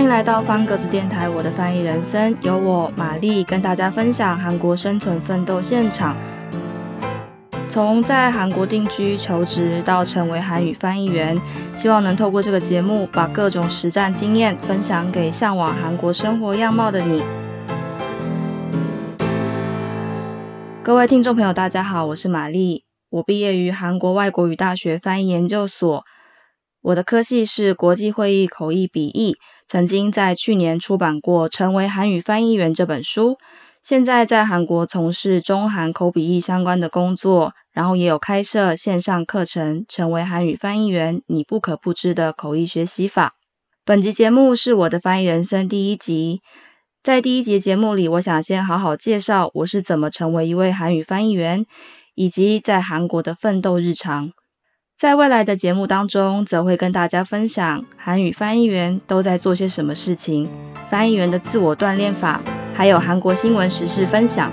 欢迎来到方格子电台，我的翻译人生，由我玛丽跟大家分享韩国生存奋斗现场。从在韩国定居求职到成为韩语翻译员，希望能透过这个节目，把各种实战经验分享给向往韩国生活样貌的你。各位听众朋友，大家好，我是玛丽，我毕业于韩国外国语大学翻译研究所，我的科系是国际会议口译笔译，曾经在去年出版过《成为韩语翻译员》这本书。现在在韩国从事中韩口笔译相关的工作，然后也有开设线上课程，成为韩语翻译员，你不可不知的口译学习法。本集节目是我的翻译人生第一集，在第一集节目里，我想先好好介绍我是怎么成为一位韩语翻译员，以及在韩国的奋斗日常。在未来的节目当中，则会跟大家分享韩语翻译员都在做些什么事情，翻译员的自我锻炼法。还有韩国新闻时事分享。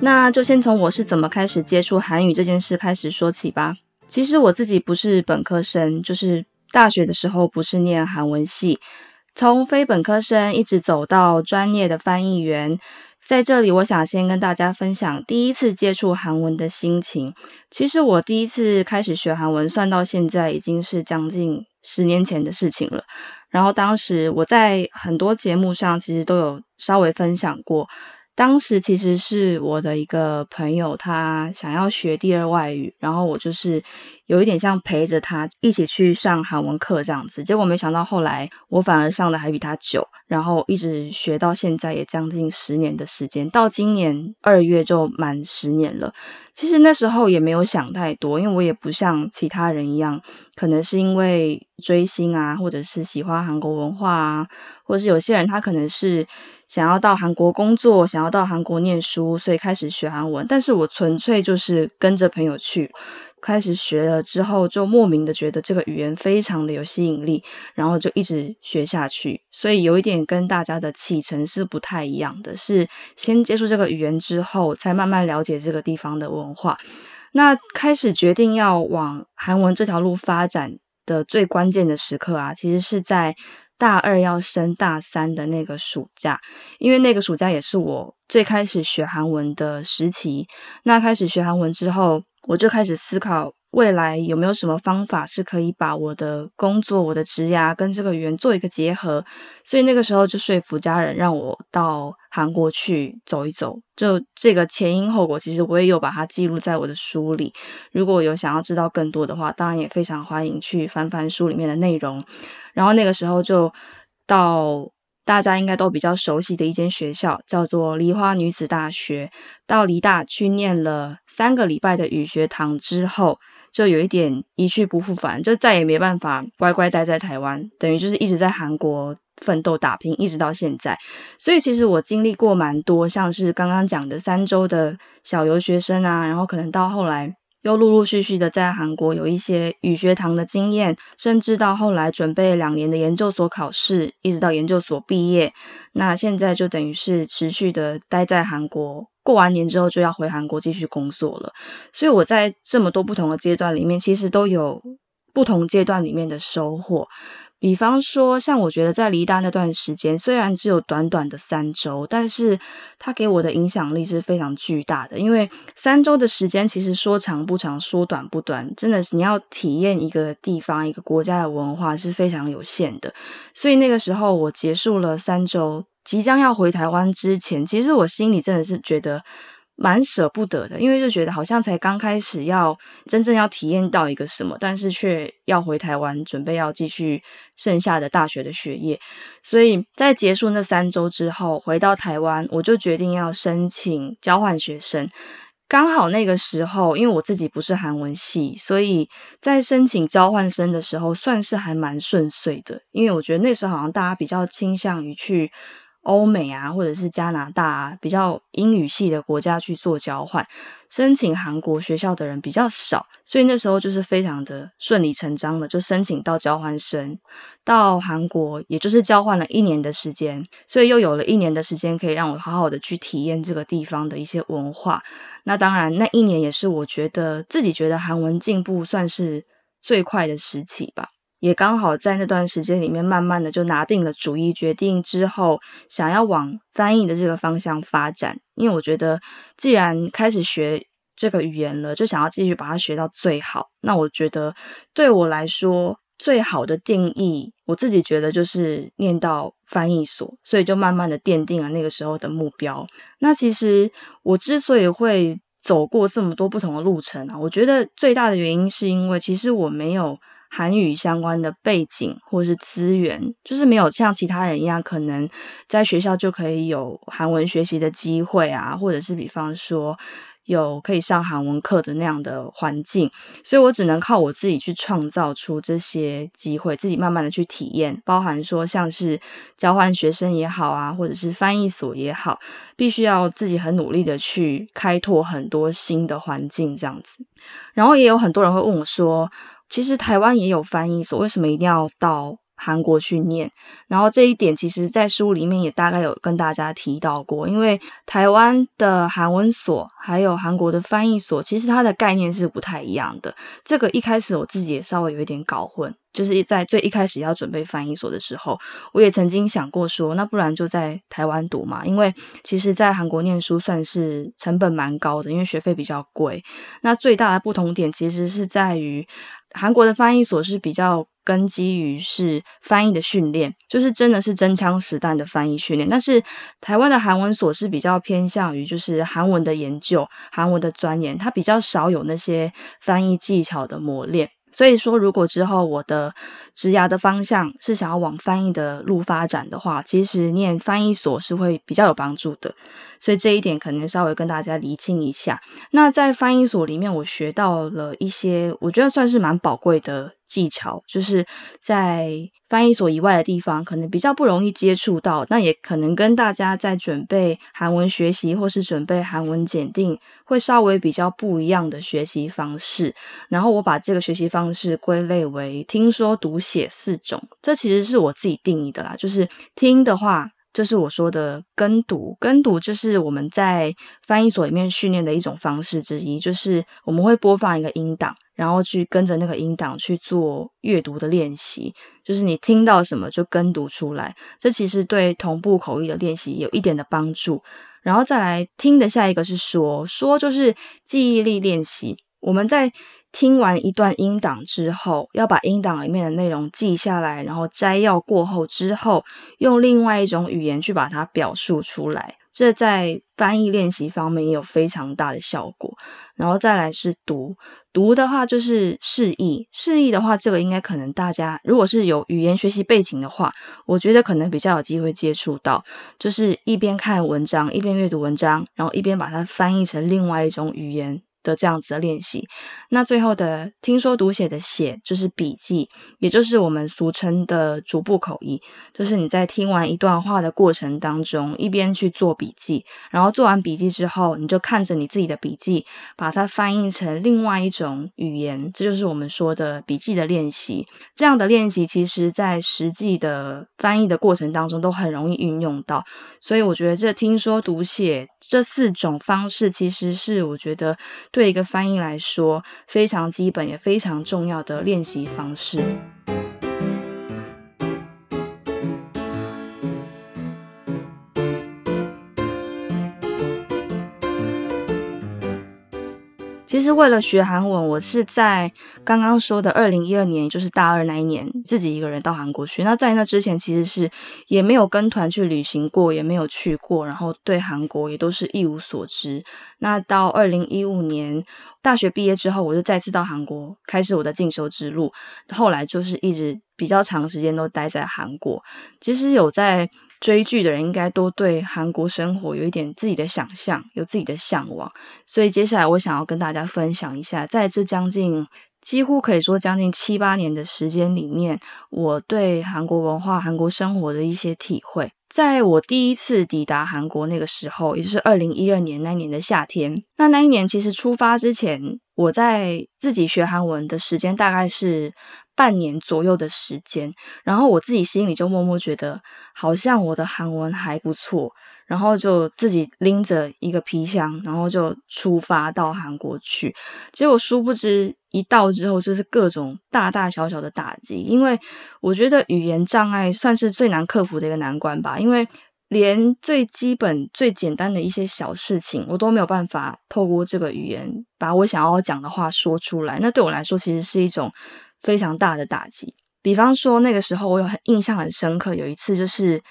那就先从我是怎么开始接触韩语这件事开始说起吧。其实我自己不是本科生，就是大学的时候不是念韩文系，从非本科生一直走到专业的翻译员。在这里，我想先跟大家分享第一次接触韩文的心情。其实我第一次开始学韩文，算到现在已经是将近十年前的事情了。然后当时我在很多节目上其实都有稍微分享过。当时其实是我的一个朋友，他想要学第二外语，然后我就是有一点像陪着他一起去上韩文课这样子。结果没想到后来我反而上的还比他久，然后一直学到现在也将近十年的时间，到今年二月就满十年了。其实那时候也没有想太多，因为我也不像其他人一样，可能是因为追星啊，或者是喜欢韩国文化啊，或者是有些人他可能是。想要到韩国工作，想要到韩国念书，所以开始学韩文。但是我纯粹就是跟着朋友去，开始学了之后，就莫名的觉得这个语言非常的有吸引力，然后就一直学下去。所以有一点跟大家的启程是不太一样的，是先接触这个语言之后，才慢慢了解这个地方的文化。那开始决定要往韩文这条路发展的最关键的时刻啊，其实是在。大二要升大三的那个暑假，因为那个暑假也是我最开始学韩文的时期。那开始学韩文之后，我就开始思考。未来有没有什么方法是可以把我的工作、我的职涯跟这个圆做一个结合？所以那个时候就说服家人让我到韩国去走一走。就这个前因后果，其实我也有把它记录在我的书里。如果有想要知道更多的话，当然也非常欢迎去翻翻书里面的内容。然后那个时候就到。大家应该都比较熟悉的一间学校，叫做梨花女子大学。到梨大去念了三个礼拜的语学堂之后，就有一点一去不复返，就再也没办法乖乖待在台湾，等于就是一直在韩国奋斗打拼，一直到现在。所以其实我经历过蛮多，像是刚刚讲的三周的小游学生啊，然后可能到后来。又陆陆续续的在韩国有一些语学堂的经验，甚至到后来准备两年的研究所考试，一直到研究所毕业。那现在就等于是持续的待在韩国，过完年之后就要回韩国继续工作了。所以我在这么多不同的阶段里面，其实都有不同阶段里面的收获。比方说，像我觉得在离大那段时间，虽然只有短短的三周，但是它给我的影响力是非常巨大的。因为三周的时间，其实说长不长，说短不短，真的是你要体验一个地方、一个国家的文化是非常有限的。所以那个时候，我结束了三周，即将要回台湾之前，其实我心里真的是觉得。蛮舍不得的，因为就觉得好像才刚开始要真正要体验到一个什么，但是却要回台湾准备要继续剩下的大学的学业，所以在结束那三周之后回到台湾，我就决定要申请交换学生。刚好那个时候，因为我自己不是韩文系，所以在申请交换生的时候算是还蛮顺遂的，因为我觉得那时候好像大家比较倾向于去。欧美啊，或者是加拿大啊，比较英语系的国家去做交换，申请韩国学校的人比较少，所以那时候就是非常的顺理成章的就申请到交换生到韩国，也就是交换了一年的时间，所以又有了一年的时间可以让我好好的去体验这个地方的一些文化。那当然，那一年也是我觉得自己觉得韩文进步算是最快的时期吧。也刚好在那段时间里面，慢慢的就拿定了主意，决定之后想要往翻译的这个方向发展。因为我觉得，既然开始学这个语言了，就想要继续把它学到最好。那我觉得对我来说，最好的定义，我自己觉得就是念到翻译所，所以就慢慢的奠定了那个时候的目标。那其实我之所以会走过这么多不同的路程啊，我觉得最大的原因是因为其实我没有。韩语相关的背景或是资源，就是没有像其他人一样，可能在学校就可以有韩文学习的机会啊，或者是比方说有可以上韩文课的那样的环境，所以我只能靠我自己去创造出这些机会，自己慢慢的去体验，包含说像是交换学生也好啊，或者是翻译所也好，必须要自己很努力的去开拓很多新的环境这样子。然后也有很多人会问我说。其实台湾也有翻译所，为什么一定要到韩国去念？然后这一点，其实在书里面也大概有跟大家提到过。因为台湾的韩文所还有韩国的翻译所，其实它的概念是不太一样的。这个一开始我自己也稍微有一点搞混，就是在最一开始要准备翻译所的时候，我也曾经想过说，那不然就在台湾读嘛？因为其实，在韩国念书算是成本蛮高的，因为学费比较贵。那最大的不同点其实是在于。韩国的翻译所是比较根基于是翻译的训练，就是真的是真枪实弹的翻译训练。但是台湾的韩文所是比较偏向于就是韩文的研究、韩文的钻研，它比较少有那些翻译技巧的磨练。所以说，如果之后我的职涯的方向是想要往翻译的路发展的话，其实念翻译所是会比较有帮助的。所以这一点可能稍微跟大家厘清一下。那在翻译所里面，我学到了一些，我觉得算是蛮宝贵的。技巧就是在翻译所以外的地方，可能比较不容易接触到，那也可能跟大家在准备韩文学习或是准备韩文检定，会稍微比较不一样的学习方式。然后我把这个学习方式归类为听说读写四种，这其实是我自己定义的啦。就是听的话。就是我说的跟读，跟读就是我们在翻译所里面训练的一种方式之一，就是我们会播放一个音档，然后去跟着那个音档去做阅读的练习，就是你听到什么就跟读出来，这其实对同步口译的练习有一点的帮助。然后再来听的下一个是说，说就是记忆力练习，我们在。听完一段音档之后，要把音档里面的内容记下来，然后摘要过后之后，用另外一种语言去把它表述出来。这在翻译练习方面也有非常大的效果。然后再来是读，读的话就是示意，示意的话，这个应该可能大家如果是有语言学习背景的话，我觉得可能比较有机会接触到，就是一边看文章，一边阅读文章，然后一边把它翻译成另外一种语言。的这样子的练习，那最后的听说读写的写就是笔记，也就是我们俗称的逐步口译，就是你在听完一段话的过程当中，一边去做笔记，然后做完笔记之后，你就看着你自己的笔记，把它翻译成另外一种语言，这就是我们说的笔记的练习。这样的练习，其实在实际的翻译的过程当中都很容易运用到，所以我觉得这听说读写这四种方式，其实是我觉得。对一个翻译来说，非常基本也非常重要的练习方式。其实为了学韩文，我是在刚刚说的二零一二年，就是大二那一年，自己一个人到韩国去。那在那之前，其实是也没有跟团去旅行过，也没有去过，然后对韩国也都是一无所知。那到二零一五年大学毕业之后，我就再次到韩国开始我的进修之路。后来就是一直比较长时间都待在韩国。其实有在。追剧的人应该都对韩国生活有一点自己的想象，有自己的向往。所以接下来我想要跟大家分享一下，在这将近几乎可以说将近七八年的时间里面，我对韩国文化、韩国生活的一些体会。在我第一次抵达韩国那个时候，也就是二零一二年那年的夏天。那那一年其实出发之前，我在自己学韩文的时间大概是半年左右的时间。然后我自己心里就默默觉得，好像我的韩文还不错。然后就自己拎着一个皮箱，然后就出发到韩国去。结果殊不知，一到之后就是各种大大小小的打击。因为我觉得语言障碍算是最难克服的一个难关吧。因为连最基本、最简单的一些小事情，我都没有办法透过这个语言把我想要讲的话说出来。那对我来说，其实是一种非常大的打击。比方说，那个时候我有很印象很深刻，有一次就是。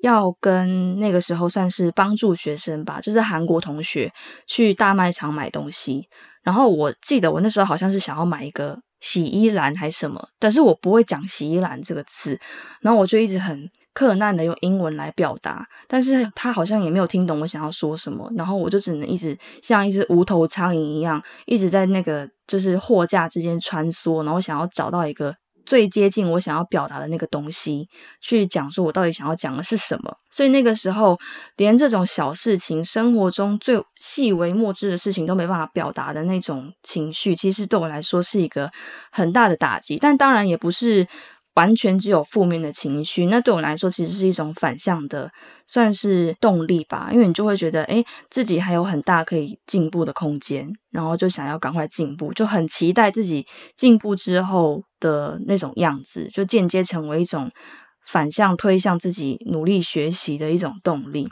要跟那个时候算是帮助学生吧，就是韩国同学去大卖场买东西。然后我记得我那时候好像是想要买一个洗衣篮还是什么，但是我不会讲洗衣篮这个词，然后我就一直很困难的用英文来表达，但是他好像也没有听懂我想要说什么，然后我就只能一直像一只无头苍蝇一样，一直在那个就是货架之间穿梭，然后想要找到一个。最接近我想要表达的那个东西，去讲说我到底想要讲的是什么。所以那个时候，连这种小事情、生活中最细微末至的事情都没办法表达的那种情绪，其实对我来说是一个很大的打击。但当然也不是。完全只有负面的情绪，那对我来说其实是一种反向的，算是动力吧。因为你就会觉得，哎，自己还有很大可以进步的空间，然后就想要赶快进步，就很期待自己进步之后的那种样子，就间接成为一种。反向推向自己努力学习的一种动力，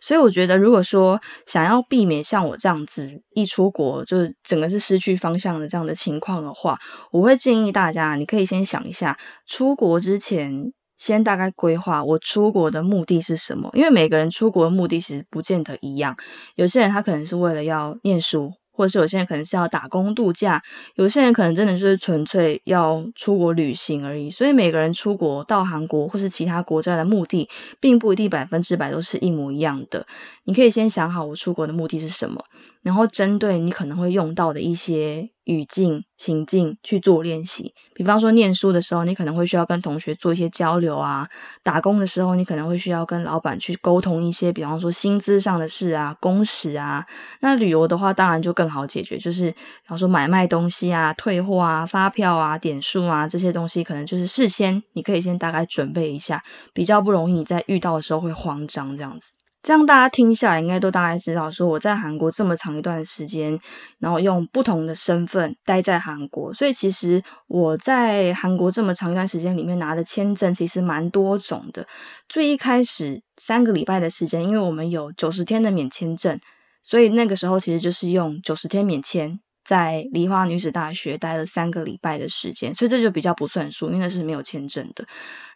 所以我觉得，如果说想要避免像我这样子一出国就是整个是失去方向的这样的情况的话，我会建议大家，你可以先想一下，出国之前先大概规划我出国的目的是什么，因为每个人出国的目的其实不见得一样，有些人他可能是为了要念书。或者是有些人可能是要打工度假，有些人可能真的就是纯粹要出国旅行而已。所以每个人出国到韩国或是其他国家的目的，并不一定百分之百都是一模一样的。你可以先想好我出国的目的是什么。然后针对你可能会用到的一些语境情境去做练习，比方说念书的时候，你可能会需要跟同学做一些交流啊；打工的时候，你可能会需要跟老板去沟通一些，比方说薪资上的事啊、工时啊。那旅游的话，当然就更好解决，就是比方说买卖东西啊、退货啊、发票啊、点数啊这些东西，可能就是事先你可以先大概准备一下，比较不容易你在遇到的时候会慌张这样子。这样大家听下来，应该都大概知道，说我在韩国这么长一段时间，然后用不同的身份待在韩国，所以其实我在韩国这么长一段时间里面拿的签证其实蛮多种的。最一开始三个礼拜的时间，因为我们有九十天的免签证，所以那个时候其实就是用九十天免签，在梨花女子大学待了三个礼拜的时间，所以这就比较不算数，因为那是没有签证的。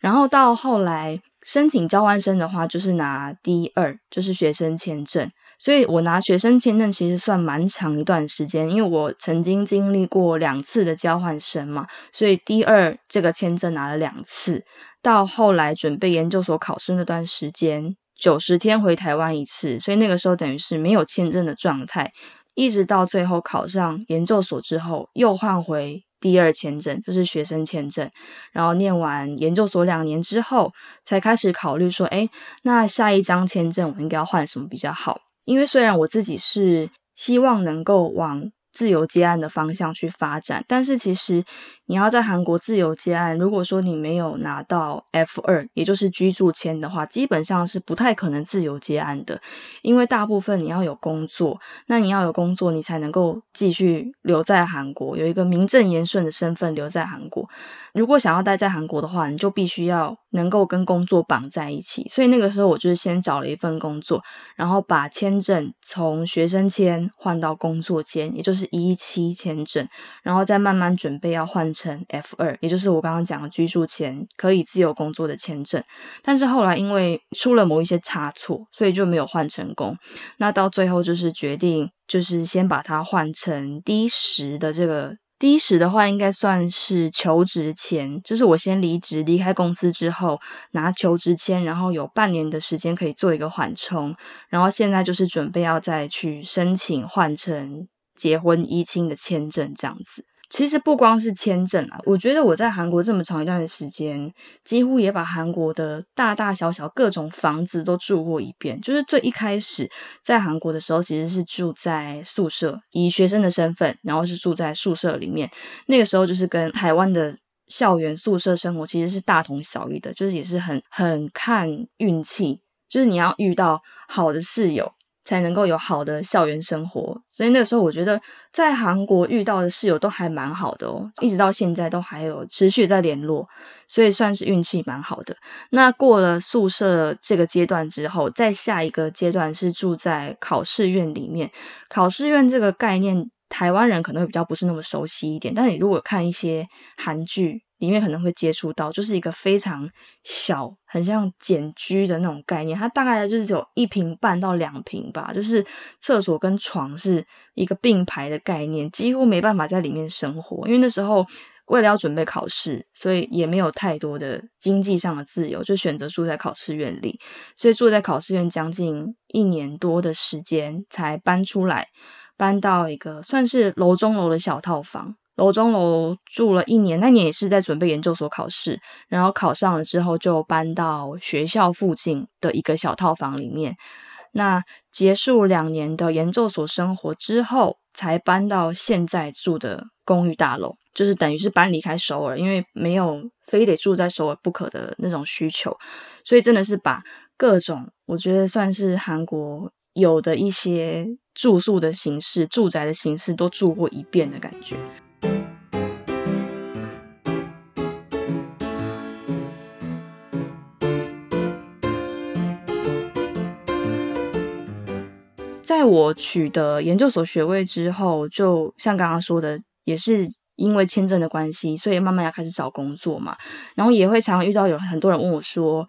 然后到后来。申请交换生的话，就是拿 D 二，就是学生签证。所以我拿学生签证其实算蛮长一段时间，因为我曾经经历过两次的交换生嘛，所以 D 二这个签证拿了两次。到后来准备研究所考试那段时间，九十天回台湾一次，所以那个时候等于是没有签证的状态，一直到最后考上研究所之后，又换回。第二签证就是学生签证，然后念完研究所两年之后，才开始考虑说，哎，那下一张签证我应该要换什么比较好？因为虽然我自己是希望能够往。自由接案的方向去发展，但是其实你要在韩国自由接案，如果说你没有拿到 F 二，也就是居住签的话，基本上是不太可能自由接案的，因为大部分你要有工作，那你要有工作，你才能够继续留在韩国，有一个名正言顺的身份留在韩国。如果想要待在韩国的话，你就必须要能够跟工作绑在一起。所以那个时候，我就是先找了一份工作，然后把签证从学生签换到工作签，也就是一期签证，然后再慢慢准备要换成 F 二，也就是我刚刚讲的居住签，可以自由工作的签证。但是后来因为出了某一些差错，所以就没有换成功。那到最后就是决定，就是先把它换成 D 十的这个。第一时的话，应该算是求职签，就是我先离职离开公司之后拿求职签，然后有半年的时间可以做一个缓冲，然后现在就是准备要再去申请换成结婚依亲的签证这样子。其实不光是签证啊，我觉得我在韩国这么长一段时间，几乎也把韩国的大大小小各种房子都住过一遍。就是最一开始在韩国的时候，其实是住在宿舍，以学生的身份，然后是住在宿舍里面。那个时候就是跟台湾的校园宿舍生活其实是大同小异的，就是也是很很看运气，就是你要遇到好的室友。才能够有好的校园生活，所以那个时候我觉得在韩国遇到的室友都还蛮好的哦，一直到现在都还有持续在联络，所以算是运气蛮好的。那过了宿舍这个阶段之后，再下一个阶段是住在考试院里面。考试院这个概念，台湾人可能会比较不是那么熟悉一点，但你如果看一些韩剧。里面可能会接触到，就是一个非常小、很像简居的那种概念。它大概就是有一平半到两平吧，就是厕所跟床是一个并排的概念，几乎没办法在里面生活。因为那时候为了要准备考试，所以也没有太多的经济上的自由，就选择住在考试院里。所以住在考试院将近一年多的时间，才搬出来，搬到一个算是楼中楼的小套房。楼中楼住了一年，那年也是在准备研究所考试，然后考上了之后就搬到学校附近的一个小套房里面。那结束两年的研究所生活之后，才搬到现在住的公寓大楼，就是等于是搬离开首尔，因为没有非得住在首尔不可的那种需求，所以真的是把各种我觉得算是韩国有的一些住宿的形式、住宅的形式都住过一遍的感觉。在我取得研究所学位之后，就像刚刚说的，也是因为签证的关系，所以慢慢要开始找工作嘛。然后也会常常遇到有很多人问我说，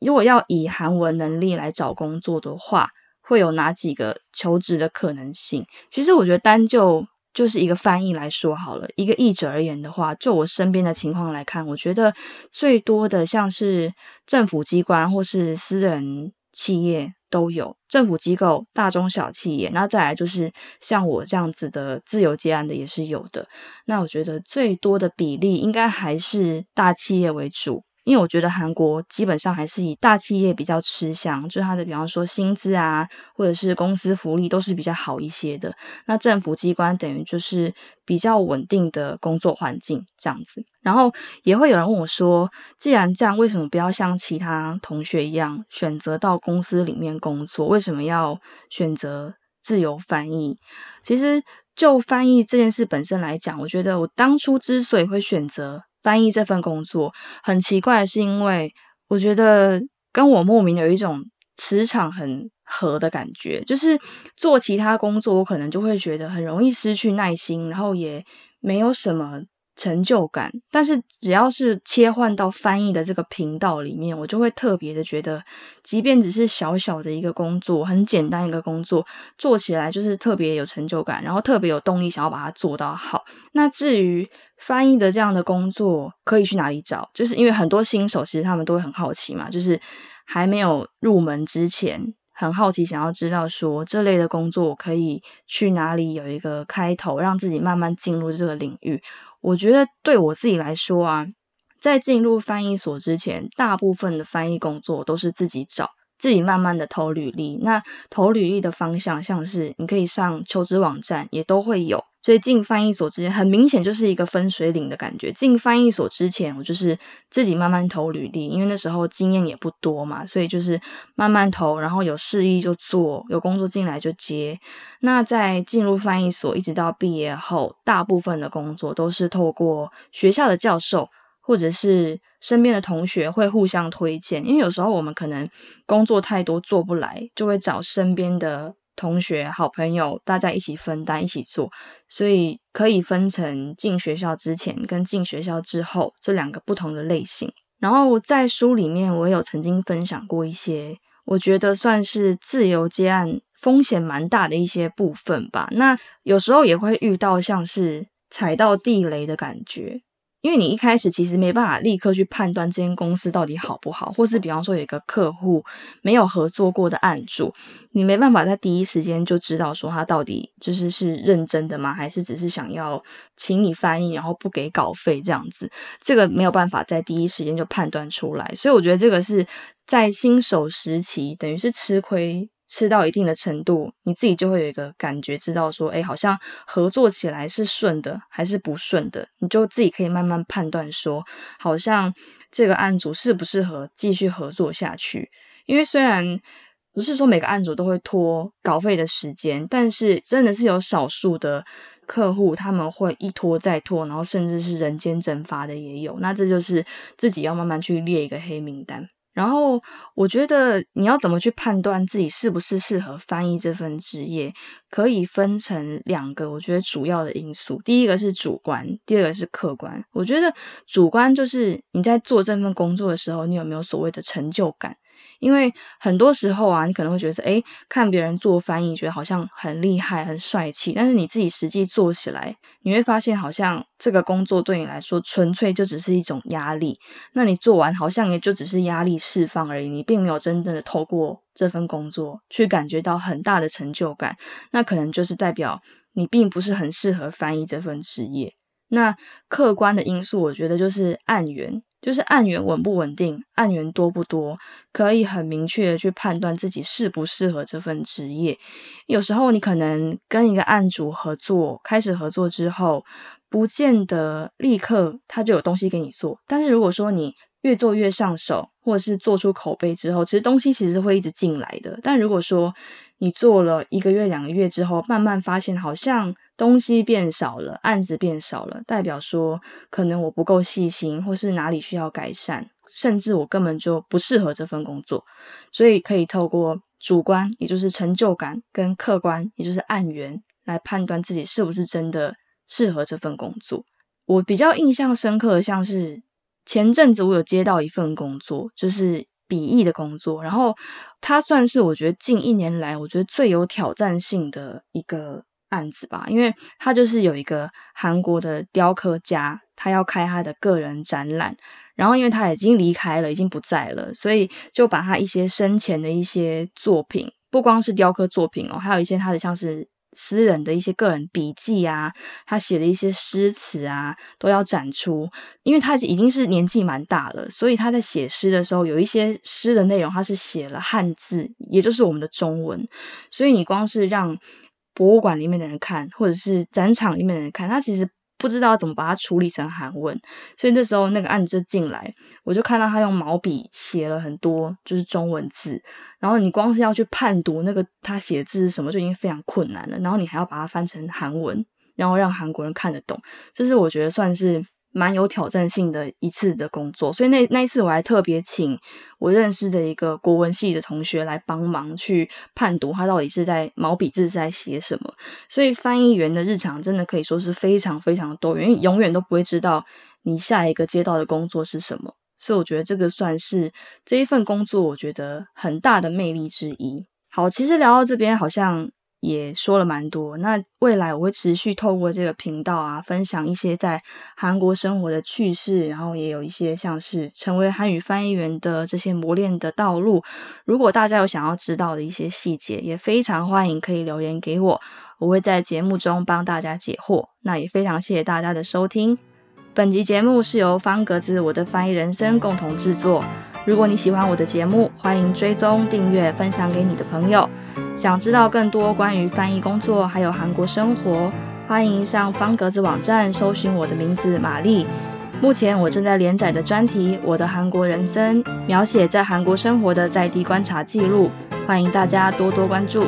如果要以韩文能力来找工作的话，会有哪几个求职的可能性？其实我觉得单就就是一个翻译来说好了，一个译者而言的话，就我身边的情况来看，我觉得最多的像是政府机关或是私人企业。都有政府机构、大中小企业，那再来就是像我这样子的自由接案的也是有的。那我觉得最多的比例应该还是大企业为主。因为我觉得韩国基本上还是以大企业比较吃香，就是它的比方说薪资啊，或者是公司福利都是比较好一些的。那政府机关等于就是比较稳定的工作环境这样子。然后也会有人问我说，既然这样，为什么不要像其他同学一样选择到公司里面工作？为什么要选择自由翻译？其实就翻译这件事本身来讲，我觉得我当初之所以会选择。翻译这份工作很奇怪，是因为我觉得跟我莫名有一种磁场很合的感觉。就是做其他工作，我可能就会觉得很容易失去耐心，然后也没有什么成就感。但是只要是切换到翻译的这个频道里面，我就会特别的觉得，即便只是小小的一个工作，很简单一个工作，做起来就是特别有成就感，然后特别有动力想要把它做到好。那至于，翻译的这样的工作可以去哪里找？就是因为很多新手其实他们都会很好奇嘛，就是还没有入门之前，很好奇想要知道说这类的工作可以去哪里有一个开头，让自己慢慢进入这个领域。我觉得对我自己来说啊，在进入翻译所之前，大部分的翻译工作都是自己找。自己慢慢的投履历，那投履历的方向像是你可以上求职网站，也都会有。所以进翻译所之前，很明显就是一个分水岭的感觉。进翻译所之前，我就是自己慢慢投履历，因为那时候经验也不多嘛，所以就是慢慢投，然后有示意就做，有工作进来就接。那在进入翻译所，一直到毕业后，大部分的工作都是透过学校的教授。或者是身边的同学会互相推荐，因为有时候我们可能工作太多做不来，就会找身边的同学、好朋友，大家一起分担、一起做，所以可以分成进学校之前跟进学校之后这两个不同的类型。然后在书里面，我有曾经分享过一些，我觉得算是自由接案风险蛮大的一些部分吧。那有时候也会遇到像是踩到地雷的感觉。因为你一开始其实没办法立刻去判断这间公司到底好不好，或是比方说有一个客户没有合作过的案主，你没办法在第一时间就知道说他到底就是是认真的吗，还是只是想要请你翻译，然后不给稿费这样子，这个没有办法在第一时间就判断出来。所以我觉得这个是在新手时期，等于是吃亏。吃到一定的程度，你自己就会有一个感觉，知道说，哎，好像合作起来是顺的还是不顺的，你就自己可以慢慢判断说，好像这个案主适不适合继续合作下去。因为虽然不是说每个案主都会拖稿费的时间，但是真的是有少数的客户他们会一拖再拖，然后甚至是人间蒸发的也有。那这就是自己要慢慢去列一个黑名单。然后我觉得你要怎么去判断自己是不是适合翻译这份职业，可以分成两个我觉得主要的因素。第一个是主观，第二个是客观。我觉得主观就是你在做这份工作的时候，你有没有所谓的成就感。因为很多时候啊，你可能会觉得，哎，看别人做翻译，觉得好像很厉害、很帅气，但是你自己实际做起来，你会发现，好像这个工作对你来说，纯粹就只是一种压力。那你做完，好像也就只是压力释放而已，你并没有真正的透过这份工作去感觉到很大的成就感。那可能就是代表你并不是很适合翻译这份职业。那客观的因素，我觉得就是案源。就是案源稳不稳定，案源多不多，可以很明确的去判断自己适不适合这份职业。有时候你可能跟一个案主合作，开始合作之后，不见得立刻他就有东西给你做。但是如果说你越做越上手，或者是做出口碑之后，其实东西其实会一直进来的。但如果说你做了一个月、两个月之后，慢慢发现好像。东西变少了，案子变少了，代表说可能我不够细心，或是哪里需要改善，甚至我根本就不适合这份工作。所以可以透过主观，也就是成就感，跟客观，也就是案源，来判断自己是不是真的适合这份工作。我比较印象深刻的，像是前阵子我有接到一份工作，就是笔译的工作，然后它算是我觉得近一年来我觉得最有挑战性的一个。案子吧，因为他就是有一个韩国的雕刻家，他要开他的个人展览，然后因为他已经离开了，已经不在了，所以就把他一些生前的一些作品，不光是雕刻作品哦，还有一些他的像是私人的一些个人笔记啊，他写的一些诗词啊，都要展出。因为他已经是年纪蛮大了，所以他在写诗的时候，有一些诗的内容他是写了汉字，也就是我们的中文，所以你光是让。博物馆里面的人看，或者是展场里面的人看，他其实不知道怎么把它处理成韩文，所以那时候那个案子就进来，我就看到他用毛笔写了很多就是中文字，然后你光是要去判读那个他写字什么，就已经非常困难了，然后你还要把它翻成韩文，然后让韩国人看得懂，这是我觉得算是。蛮有挑战性的一次的工作，所以那那一次我还特别请我认识的一个国文系的同学来帮忙去判读他到底是在毛笔字是在写什么。所以翻译员的日常真的可以说是非常非常多，因为永远都不会知道你下一个接到的工作是什么。所以我觉得这个算是这一份工作我觉得很大的魅力之一。好，其实聊到这边好像。也说了蛮多，那未来我会持续透过这个频道啊，分享一些在韩国生活的趣事，然后也有一些像是成为韩语翻译员的这些磨练的道路。如果大家有想要知道的一些细节，也非常欢迎可以留言给我，我会在节目中帮大家解惑。那也非常谢谢大家的收听，本集节目是由方格子我的翻译人生共同制作。如果你喜欢我的节目，欢迎追踪、订阅、分享给你的朋友。想知道更多关于翻译工作，还有韩国生活，欢迎上方格子网站搜寻我的名字玛丽。目前我正在连载的专题《我的韩国人生》，描写在韩国生活的在地观察记录，欢迎大家多多关注。